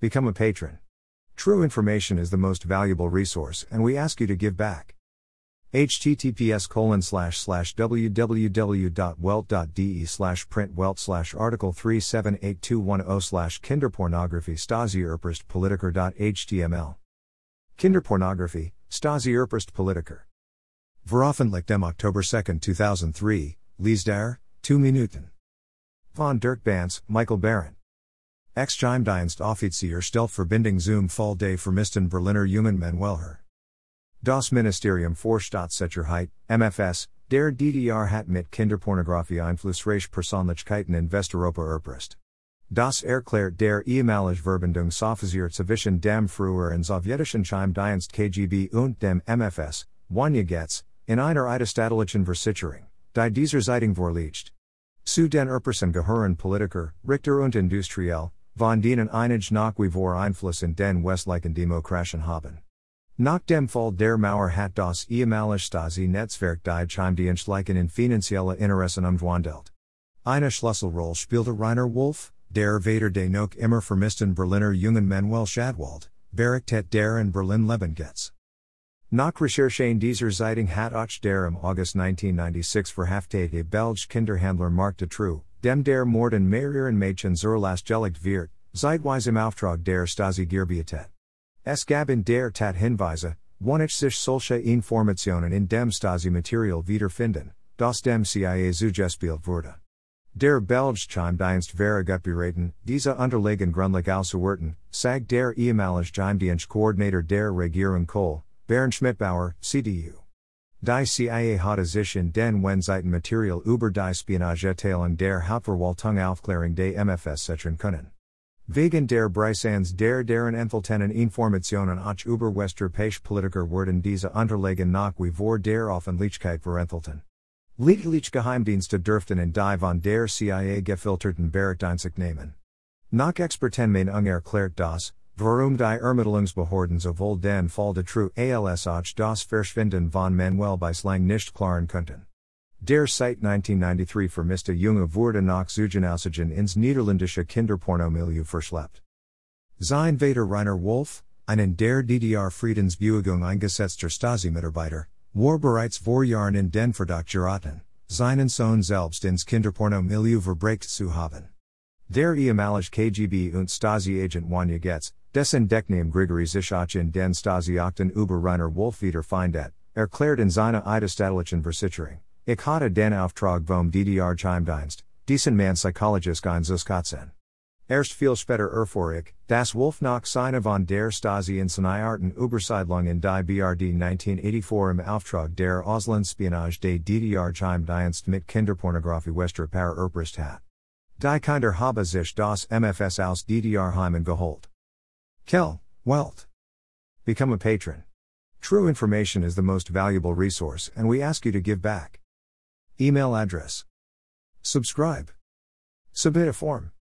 Become a patron. True information is the most valuable resource, and we ask you to give back. https colon slash slash www.welt.de slash print welt slash article 378210 slash kinderpornography Stasi Erprist Politiker.html Kinderpornography, Stasi Erprist Politiker. Veröffentlicht dem October 2, 2003, Leesdaer, 2 Minuten. Von Dirk Banse, Michael Baron. Ex-Geheimdienst Offizier stellt Verbindung zum Fall des vermissten Berliner Jungen Manuelher. Das Ministerium für Staatssicherheit, MFS, der DDR hat mit Kinderpornografie einflussreiche Persönlichkeiten in Westeuropa erpresst. Das erklärt der ehemalige Verbindungsoffizier zwischen dem früheren sowjetischen Geheimdienst KGB und dem MFS, Wanja Getz, in einer eidesstattlichen Versicherung, die dieser Zeitung vorliegt. Zu den Erpressen gehören Politiker, Richter und Industriell, von denen einige nach wie vor Einfluss in den westlichen Demokratien haben. Nach dem Fall der Mauer hat das ehemalige Stasi-Netzwerk die Geheimdienstlichen in finanzielle Interessen umgewandelt. Eine Schlüsselrolle spielte Rainer Wolf, der Vater de noch immer vermissten Berliner Jungen Manuel Schadwald, Berichtet der in Berlin Leben Getz. Nach Recherchen dieser Zeitung hat auch der im August 1996 verhaftete Belge Kinderhandler Marc Dutroux, dem der Morden mehrerer Mädchen zur Last gelegt wird, zeitweise im Auftrag der Stasi gearbeitet. Es gab in der Tat Hinweise, wonach sich solche Informationen in dem Stasi-Material wiederfinden, das dem CIA zugespielt wurde. Der Belge Geheimdienst wäre gut beraten, diese Unterlagen gründlich auszuwerten, sagt der ehemalige Geheimdienstkoordinator der Regierung Kohl, Bernd Schmidbauer, CDU. Die CIA hatte sich in den Wendseitenmaterial über die Spionageteilung der Hauptverwaltung Aufklärung des MFS sichern können. Wegen der Brisans der deren enthaltenen Informationen auch über Westerpache Politiker wurden diese Unterlagen nach wie vor der Öffentlichkeit verenthalten. Lediglich Geheimdienste dürften in die von der CIA gefilterten Berichteinsicht nehmen. Nach Expertenmain unerklärt das, warum die Ermittlungsbehörden sowohl den Fall Dutroux als auch das Verschwinden von Manuel Bislang nicht klaren konnten. Der seit 1993 vermisste Junge wurde nach Zugenausigen ins niederländische Kinderpornomilieu verschleppt. Sein Vater Rainer Wolf, ein in der DDR Friedensbewegung eingesetzter Stasi-Mitarbeiter, war bereits vor Jahren in den Verdacht geraten, seinen Sohn selbst ins Kinderpornomilieu verbreitet zu haben. Der ehemalige KGB und Stasi-Agent Wanja Getz, dessen Deckname Grigory Zishach in den Stasi-Akten über Rainer Wolf wieder findet, erklärt in seiner Eidesstattlichen Versicherung. Ich hatte den Auftrag vom DDR Geheimdienst, diesen Mann psychologisch einzuskatzen. Erst viel später erfuhr ich, dass Wolf nach von der Stasi in Arten Übersiedlung in die BRD 1984 im Auftrag der Auslandsspionage des DDR Geheimdienst mit Kinderpornografie Westeuropa erpresst hat. Die Kinder habe sich das MFS aus DDR Heimen geholt. Kell, Welt. Become a patron. True information is the most valuable resource, and we ask you to give back. Email address. Subscribe. Submit a form.